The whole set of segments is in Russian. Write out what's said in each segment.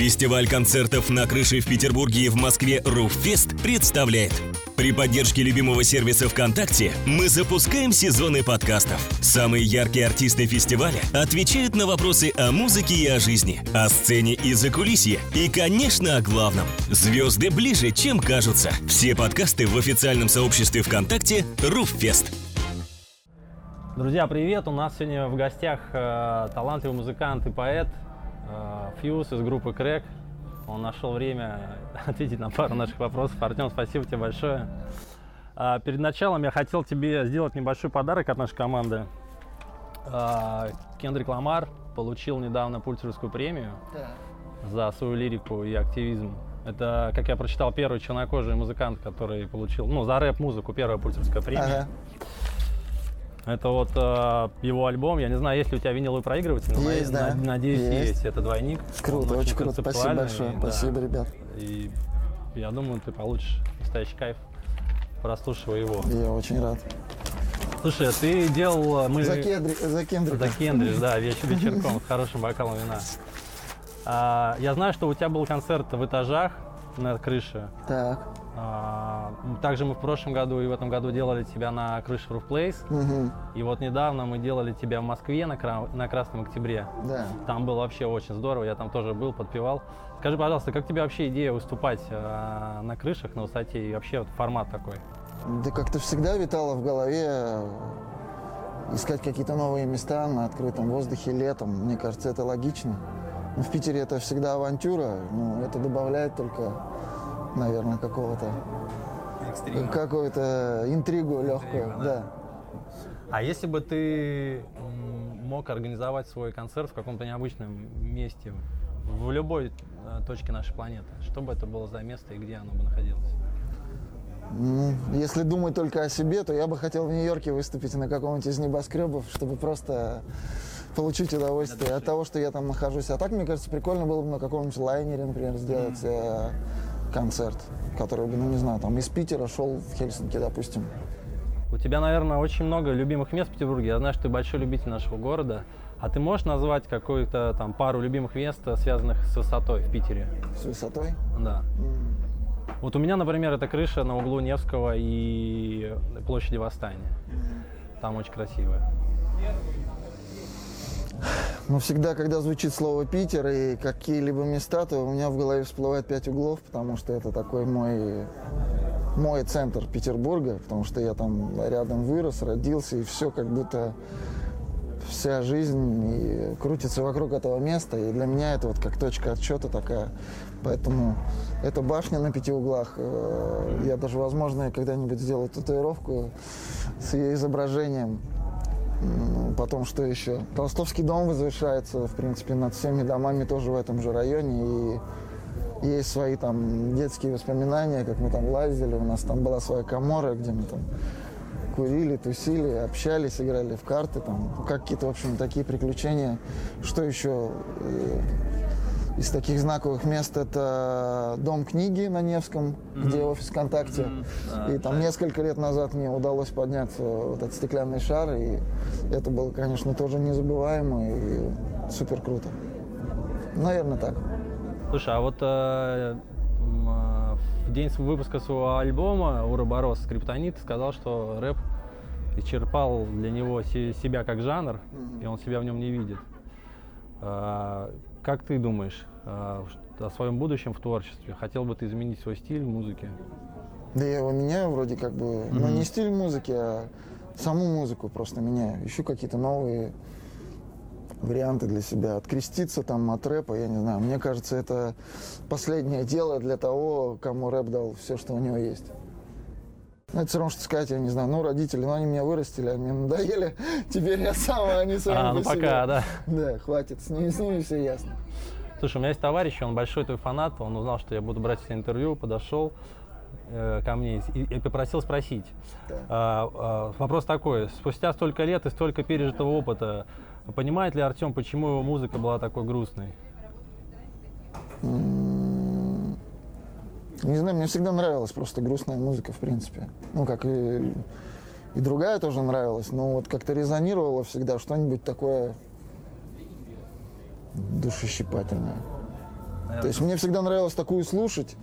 Фестиваль концертов на крыше в Петербурге и в Москве «Руффест» представляет. При поддержке любимого сервиса ВКонтакте мы запускаем сезоны подкастов. Самые яркие артисты фестиваля отвечают на вопросы о музыке и о жизни, о сцене и закулисье, и, конечно, о главном. Звезды ближе, чем кажутся. Все подкасты в официальном сообществе ВКонтакте «Руффест». Друзья, привет! У нас сегодня в гостях э, талантливый музыкант и поэт Фьюз из группы Крэк. Он нашел время ответить на пару наших вопросов. Артем, спасибо тебе большое. А, перед началом я хотел тебе сделать небольшой подарок от нашей команды. А, Кендрик Ламар получил недавно Пульцерскую премию за свою лирику и активизм. Это, как я прочитал, первый чернокожий музыкант, который получил, ну, за рэп-музыку первая Пульцерская премия. Ага. Это вот э, его альбом. Я не знаю, есть ли у тебя виниловый проигрыватель, но Есть, на- да. надеюсь, есть. Есть. Это двойник. Круто, Он очень круто. Спасибо большое. да. Спасибо, ребят. И я думаю, ты получишь настоящий кайф, прослушивая его. Я очень рад. Слушай, а ты делал... э, Мы... За, Кедри, за Кендрика. За Кендриш, да, веч- вечерком с хорошим бокалом вина. А, я знаю, что у тебя был концерт в этажах на крыше. Так. А, также мы в прошлом году и в этом году делали тебя на крыше Roof Place. Мгм. И вот недавно мы делали тебя в Москве на, Кра- на Красном Октябре. Да. Там было вообще очень здорово, я там тоже был, подпевал. Скажи, пожалуйста, как тебе вообще идея выступать э, на крышах, на высоте и вообще вот формат такой? Да как-то всегда витало в голове э, искать какие-то новые места на открытом воздухе летом. Мне кажется, это логично. Но в Питере это всегда авантюра. Ну, это добавляет только, наверное, какого-то какую-то интригу легкую. да. А если бы ты мог организовать свой концерт в каком-то необычном месте, в любой э, точке нашей планеты, что бы это было за место и где оно бы находилось? Ну, если думать только о себе, то я бы хотел в Нью-Йорке выступить на каком-нибудь из небоскребов, чтобы просто получить удовольствие от того, что я там нахожусь. А так, мне кажется, прикольно было бы на каком-нибудь лайнере, например, сделать э, концерт, который бы, ну не знаю, там из Питера шел в Хельсинки, допустим. У тебя, наверное, очень много любимых мест в Петербурге. Я знаю, что ты большой любитель нашего города. А ты можешь назвать какую-то там пару любимых мест, связанных с высотой в Питере? С высотой. Да. Вот у меня, например, это крыша на углу Невского и площади Восстания. Там очень красивая. Но всегда, когда звучит слово Питер и какие-либо места, то у меня в голове всплывает пять углов, потому что это такой мой, мой центр Петербурга, потому что я там рядом вырос, родился, и все как будто вся жизнь крутится вокруг этого места, и для меня это вот как точка отсчета такая. Поэтому эта башня на пяти углах. э, Я даже, возможно, когда-нибудь сделаю татуировку с ее изображением. Потом что еще? Толстовский дом возвышается, в принципе, над всеми домами тоже в этом же районе. И есть свои там детские воспоминания, как мы там лазили. У нас там была своя комора, где мы там курили, тусили, общались, играли в карты. Там, Ну, какие-то, в общем, такие приключения. Что еще? Э, Из таких знаковых мест это Дом книги на Невском, где офис ВКонтакте. И там несколько лет назад мне удалось подняться вот этот стеклянный шар, и это было, конечно, тоже незабываемо и супер круто. Наверное, так. Слушай, а вот э, э, в день выпуска своего альбома Уроборос Скриптонит сказал, что рэп исчерпал для него се- себя как жанр, и он себя в нем не видит. Как ты думаешь ш- о своем будущем в творчестве? Хотел бы ты изменить свой стиль в музыке? Да я его меняю вроде как бы, но не стиль музыки, а саму музыку просто меняю. Ищу какие-то новые варианты для себя. Откреститься там от рэпа, я не знаю. Мне кажется, это последнее дело для того, кому рэп дал все, что у него есть. Ну, это все равно, что сказать, я не знаю, ну, родители, ну, они меня вырастили, они мне надоели, теперь я сам, а они сами А, ну по себе. пока, да. Да, хватит, с ними, с ними все ясно. Слушай, у меня есть товарищ, он большой твой фанат, он узнал, что я буду брать тебя интервью, подошел э, ко мне и, и попросил спросить. Так. А, а, вопрос такой, спустя столько лет и столько пережитого опыта, понимает ли Артем, почему его музыка была такой грустной? Не знаю, мне всегда нравилась просто грустная музыка, в принципе. Ну, как и, и другая тоже нравилась, но вот как-то резонировало всегда что-нибудь такое душещипательное. То есть мне всегда нравилось такую слушать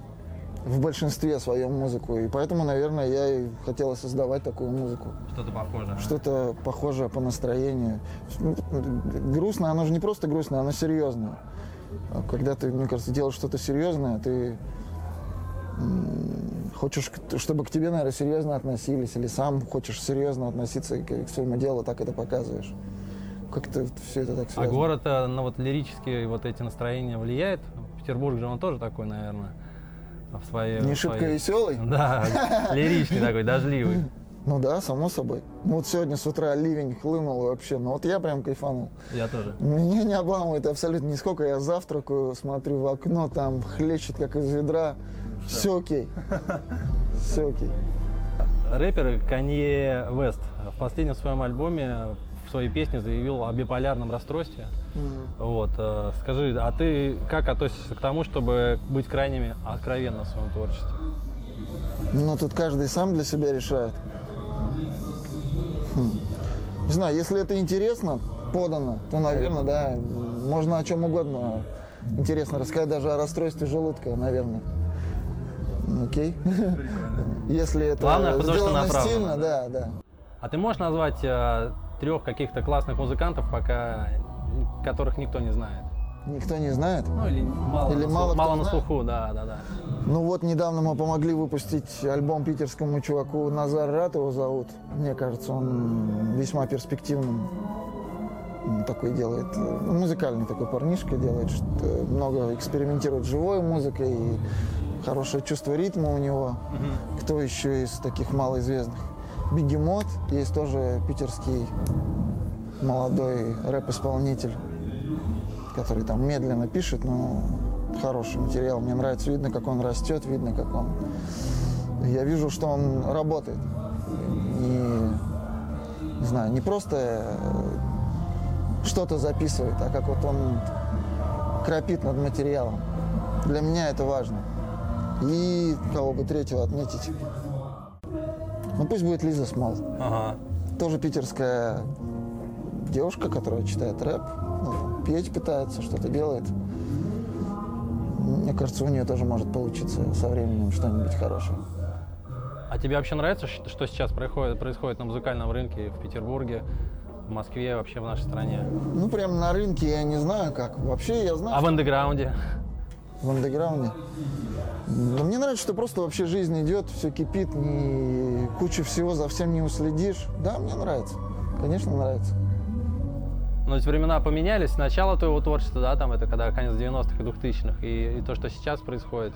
в большинстве своем музыку. И поэтому, наверное, я и хотела создавать такую музыку. Что-то похожее. Что-то похожее по настроению. Грустно, оно же не просто грустное, оно серьезное. А Когда ты, мне кажется, делаешь что-то серьезное, ты хочешь, чтобы к тебе, наверное, серьезно относились, или сам хочешь серьезно относиться к, к своему делу, так это показываешь. Как-то все это так А связано. город э, на вот лирические вот эти настроения влияет? Петербург же он тоже такой, наверное, в своей... Не шибко своей- веселый? Да, лиричный такой, дождливый. Ну да, само собой. Ну вот сегодня с утра ливень хлынул вообще, ну вот я прям кайфанул. Я тоже. Меня не обламывает абсолютно нисколько. Я завтракаю, смотрю в окно, там хлещет как из ведра. Все окей. Все окей. Рэпер Канье Вест в последнем своем альбоме в своей песне заявил о биполярном расстройстве. Вот, э, скажи, а ты как относишься к тому, чтобы быть крайне откровенным в своем творчестве? Ну тут каждый сам для себя решает. Не знаю, если это интересно, подано, то, наверное, да, можно о чем угодно интересно рассказать, даже о расстройстве желудка, наверное. Окей. Если это Главное, сделано стильно, да, да. А ты можешь назвать э, трех каких-то классных музыкантов, пока которых никто не знает? Никто не знает. Ну или мало, Или на, мало мало на слуху, да, да, да. Ну вот недавно мы помогли выпустить альбом питерскому чуваку Назар Рат его зовут. Мне кажется, он весьма перспективным такой делает. э, Музыкальный такой парнишка делает, что много экспериментирует с живой музыкой и хорошее чувство ритма у него. Кто еще из таких малоизвестных? Бегемот, есть тоже питерский молодой рэп-исполнитель, который там медленно пишет, но хороший материал. Мне нравится, видно, как он растет, видно, как он... Я вижу, что он работает. И, не знаю, не просто э, что-то записывает, а как вот он крапит над материалом. Для меня это важно. И кого бы третьего отметить. Ну пусть будет Лиза Смол. Ага. Тоже питерская девушка, которая читает рэп, ну, петь пытается, что-то делает. Мне кажется, у нее тоже может получиться со временем что-нибудь хорошее. А тебе вообще нравится, что сейчас происходит, происходит на музыкальном рынке в Петербурге, в Москве, вообще в нашей стране? Ну, прям на рынке я не знаю как. Вообще я знаю, А в андеграунде? в андеграунде. Но мне нравится, что просто вообще жизнь идет, все кипит, ни куча всего за всем не уследишь. Да, мне нравится. Конечно, нравится. Но ведь времена поменялись. Начало твоего творчества, да, там это когда конец 90-х и 2000-х, и, и то, что сейчас происходит,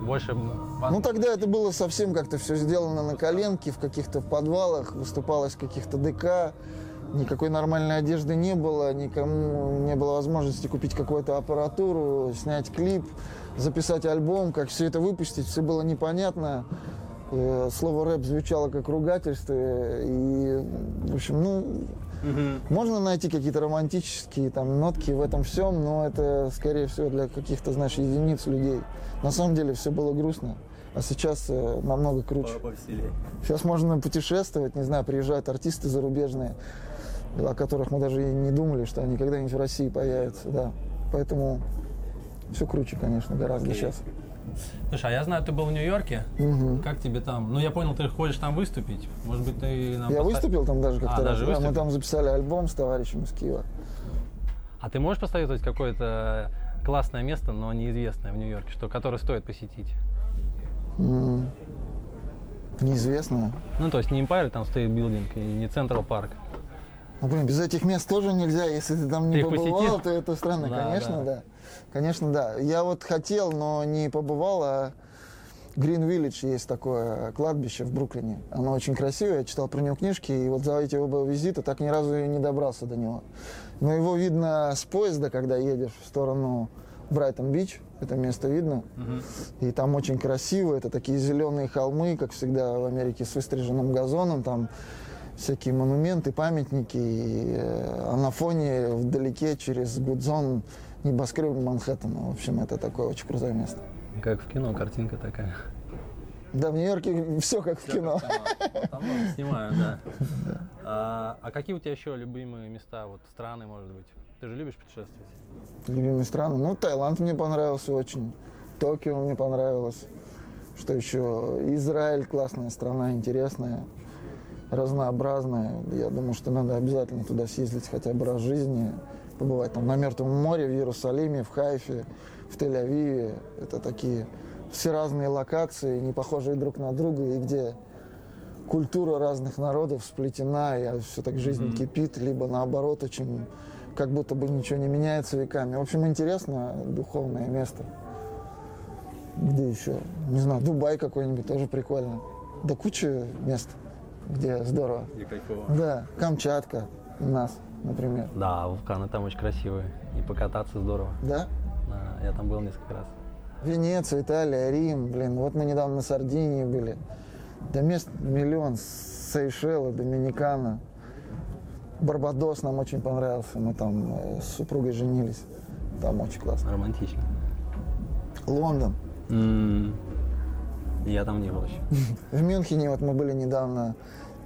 больше... Ну тогда это было совсем как-то все сделано на коленке, в каких-то подвалах, выступалось в каких-то ДК, никакой нормальной одежды не было, никому не было возможности купить какую-то аппаратуру, снять клип, записать альбом, как все это выпустить, все было непонятно. Э, Слово рэп звучало как ругательство, и, в общем, ну, можно найти какие-то романтические там нотки в этом всем, но это, скорее всего, для каких-то, знаешь, единиц людей. На самом деле все было грустно, а сейчас э, намного круче. Сейчас можно путешествовать, не знаю, приезжают артисты зарубежные, о которых мы даже и не думали, что они когда-нибудь в России появятся, да. Поэтому все круче, конечно, гораздо сейчас. Слушай, а я знаю, ты был в Нью-Йорке. Мгм. Как тебе там? Ну, я понял, ты хочешь там выступить. Может быть, ты нам Я поста- выступил там даже как-то А, раз. даже да, мы выступил? там записали альбом с товарищем из Киева. А ты можешь посоветовать какое-то классное место, но неизвестное в Нью-Йорке, что, которое стоит посетить? М, Неизвестно. Ну, то есть не Empire State Building, и не Central Park. Ну, блин, без этих мест тоже нельзя. Если ты там Ты не их побывал, посетил? то это странно. Да, Конечно, да. да. Конечно, да. Я вот хотел, но не побывал, а Green Village есть такое кладбище в Бруклине. Оно очень красивое, я читал про него книжки, и вот за эти оба визита так ни разу и не добрался до него. Но его видно с поезда, когда едешь в сторону Брайтон-Бич, это место видно. И там очень красиво, это такие зеленые холмы, как всегда в Америке, с выстриженным газоном, там всякие монументы, памятники, и, э, а на фоне вдалеке через Гудзон небоскреб Манхэттена. В общем, это такое очень крутое место. Как в кино, картинка такая. Да, в Нью-Йорке все как в кино. Там снимаю, да. А, а какие у тебя еще любимые места, вот страны, может быть? Ты же любишь путешествовать? Любимые страны? Ну, Таиланд мне понравился очень. Токио мне понравилось. Что еще? Израиль классная страна, интересная, разнообразная. Я думаю, что надо обязательно туда съездить хотя бы раз в жизни. Побывать там на Мертвом море, в Иерусалиме, в Хайфе, в Тель-Авиве. Это такие все разные локации, не похожие друг на друга, и где культура разных народов сплетена, и все так жизнь mm-hmm. кипит, либо наоборот, очень как будто бы ничего не меняется веками. В общем, интересно, духовное место. Где еще? Не знаю, Дубай какой-нибудь тоже прикольно. Да куча мест, где здорово. Где кайфово. Да, Камчатка у нас, например. Да, вулканы там очень красивые. И покататься здорово. Да? Да, я там был несколько раз. Венеция, Италия, Рим, блин, вот мы недавно на Сардинии были. Да мест миллион. Сейшелы, Доминикана. Барбадос нам очень понравился. Мы там э, с супругой женились. Там очень классно. Романтично. Лондон. Я там не был еще. В Мюнхене вот мы были недавно,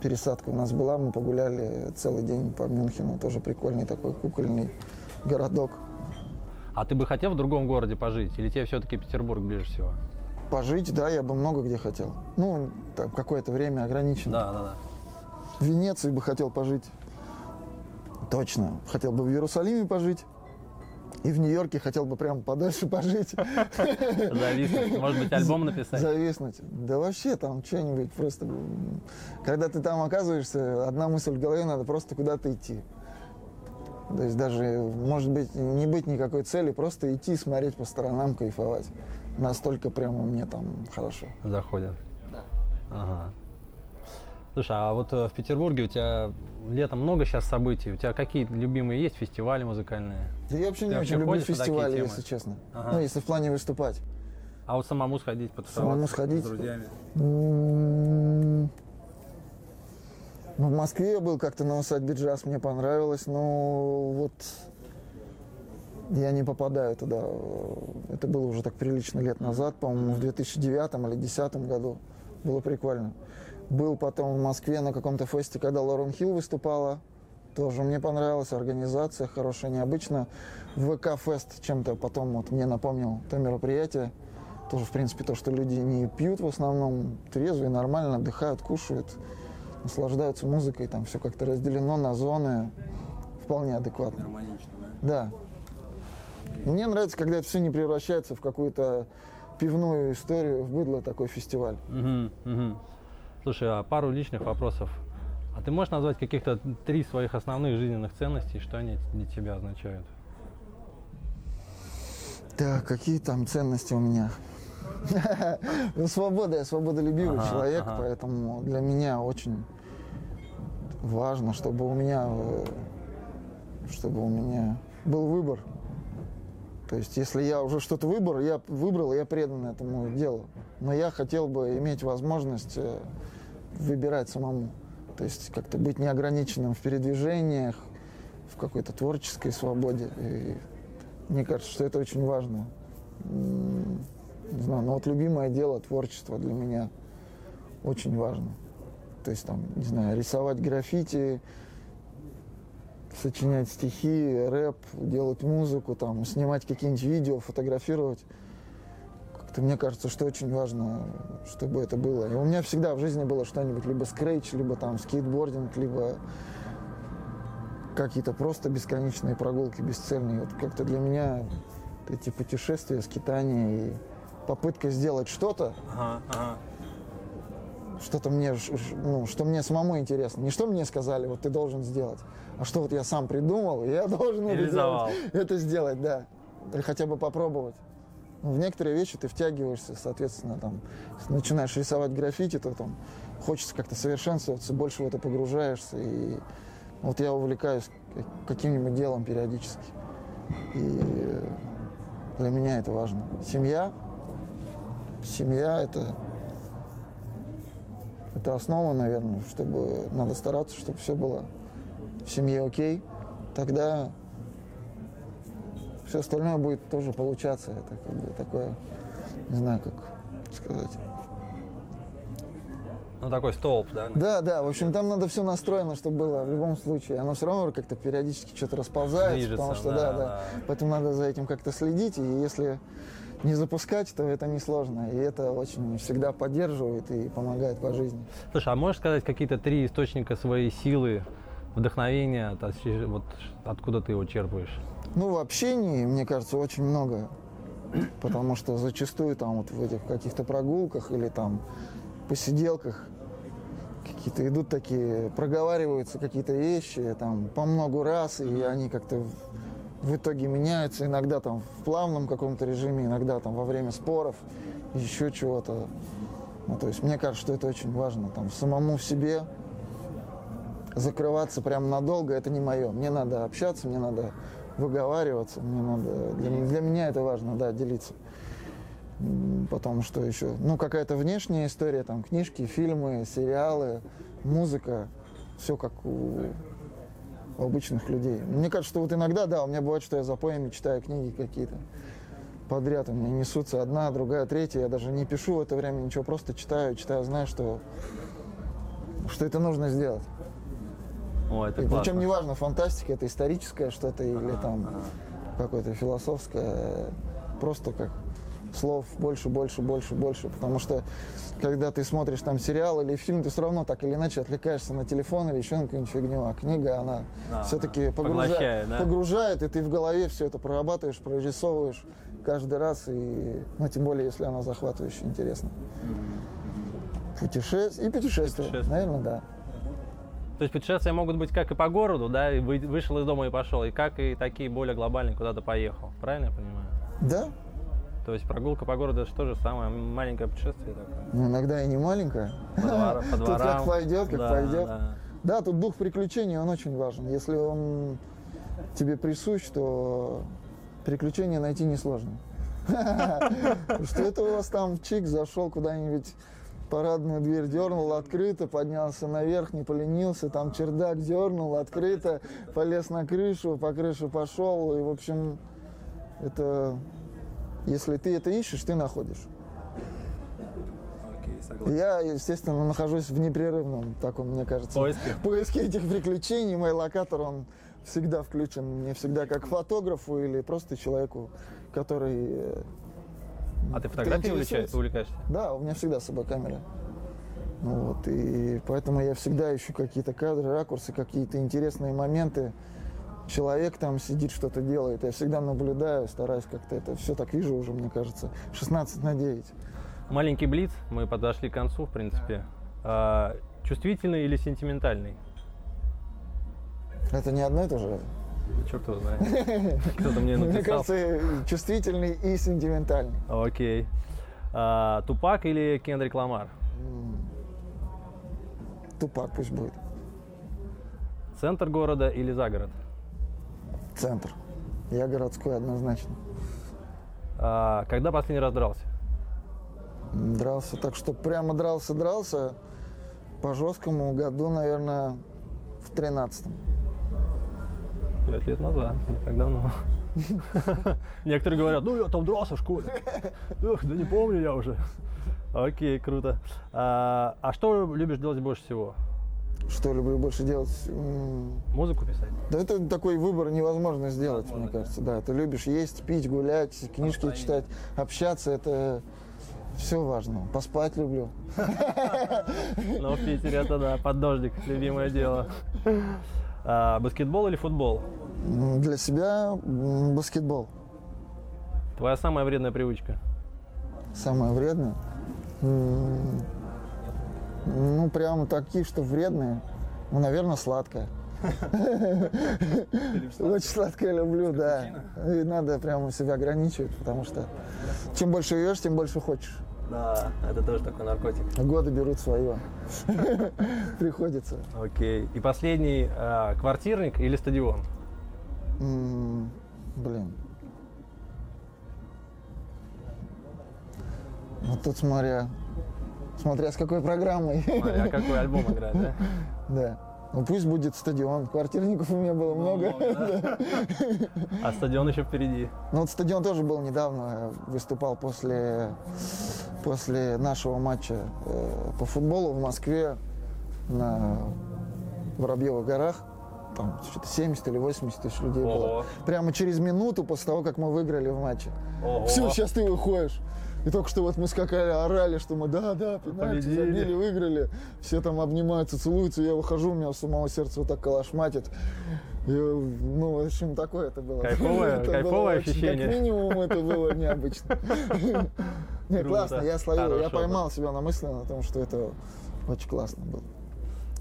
пересадка у нас была, мы погуляли целый день по Мюнхену, тоже прикольный такой кукольный городок. А ты бы хотел в другом городе пожить? Или тебе все-таки Петербург ближе всего? Пожить, да, я бы много где хотел. Ну, там какое-то время ограничено. Да, да, да. В Венеции бы хотел пожить. Точно. Хотел бы в Иерусалиме пожить. И в Нью-Йорке хотел бы прям подальше пожить. Зависнуть. Может быть, альбом написать? Зависнуть. Да вообще там что-нибудь просто... Когда ты там оказываешься, одна мысль в голове, надо просто куда-то идти. То есть даже, может быть, не быть никакой цели, просто идти, смотреть по сторонам, кайфовать. Настолько прямо мне там хорошо. Заходят. Ага. Слушай, а вот э, в Петербурге у тебя летом много сейчас событий. У тебя какие любимые есть фестивали музыкальные? Да я вообще не вообще очень люблю фестивали, если честно. Ага. Ну, если в плане выступать. А вот самому сходить, потусоваться Самому сходить? с друзьями? М, Ну, в Москве я был как-то на усадьбе джаз, мне понравилось, но вот я не попадаю туда. Это было уже так прилично лет назад, по-моему, в 2009 или 2010 году. Было прикольно. Был потом в Москве на каком-то фесте, когда Лорен Хилл выступала. Тоже мне понравилась организация хорошая, необычно. ВК-фест чем-то потом вот мне напомнил то мероприятие. Тоже, в принципе, то, что люди не пьют в основном, трезвые, нормально отдыхают, кушают, наслаждаются музыкой, там все как-то разделено на зоны, вполне адекватно. Гармонично, да? Да. Мне нравится, когда это все не превращается в какую-то пивную историю, в быдло такой фестиваль. Мгм, мгм. Слушай, а пару личных вопросов. А ты можешь назвать каких-то три своих основных жизненных ценностей, что они для тебя означают? Так, какие там ценности у меня? Ну, свобода, я свободолюбивый Ага, человек, ага. поэтому для меня очень важно, чтобы у меня, э, чтобы у меня был выбор. То есть, если я уже что-то выбрал, я выбрал, я предан этому делу. Но я хотел бы иметь возможность э, выбирать самому. То есть, как-то быть неограниченным в передвижениях, в какой-то творческой свободе. И мне кажется, что это очень важно. Не знаю, но вот любимое дело творчество для меня очень важно. То есть там, не знаю, рисовать граффити, сочинять стихи, рэп, делать музыку, там, снимать какие-нибудь видео, фотографировать. Как-то мне кажется, что очень важно, чтобы это было. И у меня всегда в жизни было что-нибудь, либо скретч, либо там скейтбординг, либо какие-то просто бесконечные прогулки бесцельные. Вот как-то для меня эти путешествия, скитания и попытка сделать что-то, Ага, ага. что-то мне, ну, что мне самому интересно. Не что мне сказали, вот ты должен сделать, а что вот я сам придумал, и я должен это, Реализовал. делать, это сделать, да. Или хотя бы попробовать. В некоторые вещи ты втягиваешься, соответственно, там, начинаешь рисовать граффити, то там хочется как-то совершенствоваться, больше в это погружаешься. И вот я увлекаюсь каким-нибудь делом периодически. И для меня это важно. Семья, семья это это основа, наверное, чтобы надо стараться, чтобы все было в семье окей. Тогда все остальное будет тоже получаться. Это как бы такое, не знаю, как сказать. Ну, такой столб, да? Да, да, в общем, там надо все настроено, чтобы было в любом случае. Оно все равно как-то периодически что-то расползается, Движется, потому что, да, да, да. Поэтому надо за этим как-то следить, и если не запускать, то это несложно. И это очень всегда поддерживает и помогает по жизни. Слушай, а можешь сказать какие-то три источника своей силы, вдохновения, вот откуда ты его черпаешь? Ну, в общении, мне кажется, очень много. Потому что зачастую там вот в этих каких-то прогулках или там посиделках какие-то идут такие, проговариваются какие-то вещи там по много раз, и они как-то в, итоге меняются. Иногда там в плавном каком-то режиме, иногда там во время споров, еще чего-то. Ну, то есть мне кажется, что это очень важно. Там самому в себе закрываться прям надолго, это не мое. Мне надо общаться, мне надо выговариваться, мне надо... Для, для меня это важно, да, делиться. Потом что еще? Ну, какая-то внешняя история, там, книжки, фильмы, сериалы, музыка. Все как у, у обычных людей. Мне кажется, что вот иногда, да, у меня бывает, что я за поями читаю книги какие-то подряд. У меня несутся одна, другая, третья. Я даже не пишу в это время ничего, просто читаю, читаю, знаю, что, что это нужно сделать. О, это И классно. причем неважно, фантастика это историческое что-то или там какое-то философское, просто как слов больше, больше, больше, больше. Потому что когда ты смотришь там сериал или фильм, ты все равно так или иначе отвлекаешься на телефон или еще на какую-нибудь фигню. А книга, она Да, все-таки поглощает, погружает, да? погружает, и ты в голове все это прорабатываешь, прорисовываешь каждый раз. И, ну, тем более, если она захватывающая, интересно. Путешествие и путешествие, Путешествие. наверное, да. То есть путешествия могут быть как и по городу, да, и вы- вышел из дома и пошел, и как и такие более глобальные куда-то поехал. Правильно я понимаю? Да, То есть прогулка по городу это же тоже самое маленькое путешествие такое. Ну, иногда и не маленькая. По, двор- по Тут дворам. как пойдет, как Да, пойдет. да. Да, тут дух приключений, он очень важен. Если он тебе присущ, то приключения найти несложно. Что это у вас там чик зашел куда-нибудь парадную дверь дернул, открыто, поднялся наверх, не поленился, там чердак дернул, открыто, полез на крышу, по крыше пошел, и, в общем, это, если ты это ищешь, ты находишь. Согласен. Я, естественно, нахожусь в непрерывном таком, мне кажется, Поиске? поиске этих приключений. Мой локатор, он всегда включен мне всегда как фотографу или просто человеку, который... А ты фотографией интересуется. увлечаешься? увлекаешься? Да, у меня всегда с собой камера. Ну Вот, и поэтому я всегда ищу какие-то кадры, ракурсы, какие-то интересные моменты. Человек там сидит, что-то делает. Я всегда наблюдаю, стараюсь как-то это все так вижу уже, мне кажется. 16 на 9. Маленький блиц, мы подошли к концу, в принципе. А, чувствительный или сентиментальный? Это не одно и то же. Черт его знает. Кто-то мне Мне написал. кажется, чувствительный и сентиментальный. Окей. А, Тупак или Кендрик Ламар? Тупак пусть будет. Центр города или загород? Центр. Я городской однозначно. А, когда последний раз дрался? Дрался так, что прямо дрался-дрался. По жесткому году, наверное, в тринадцатом. Пять лет назад, не так давно. Некоторые говорят, ну я там дрался в школе. Эх, да не помню я уже. Окей, круто. А, а что любишь делать больше всего? Что люблю больше делать? Музыку писать? Да это такой выбор невозможно сделать, мне Невозможно, кажется. Да, ты любишь есть, пить, гулять, книжки Настроение. читать, общаться. Это все важно. Поспать люблю. Ну, в Питере это да, под дождик, любимое дело. А, баскетбол или футбол? Для себя баскетбол. Твоя самая вредная привычка? Самое вредное? М, Ну, прямо такие, что вредные. Ну, наверное, сладкое. Очень сладкое люблю, да. И надо прямо себя ограничивать, потому что чем больше ешь, тем больше хочешь. Да, это тоже такой наркотик. Годы берут свое. Приходится. Окей. И последний, а, квартирник или стадион? Блин. Вот тут смотря, смотря с какой программой. Смотри, а какой альбом играть, да? Да. Ну пусть будет стадион. Квартирников у меня было много. А стадион еще впереди. Ну вот стадион тоже был недавно. Выступал после, после нашего матча э, по футболу в Москве на Воробьевых горах. Там что-то 70 или 80 тысяч людей было. Прямо через минуту после того, как мы выиграли в матче. Все, сейчас ты выходишь. И только что вот мы скакали, орали, что мы да, да, пенальти забили, выиграли. Все там обнимаются, целуются. Я выхожу, у меня с самого сердца вот так калашматит. И, ну, в общем, такое это было. Кайфовое- Это было кайфовое очень- ощущение. Как минимум это было необычно. Не, классно, я словил, я поймал себя на мысли на том, что это очень классно было.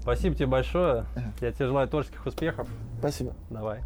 Спасибо тебе большое. Я тебе желаю творческих успехов. Спасибо. Давай.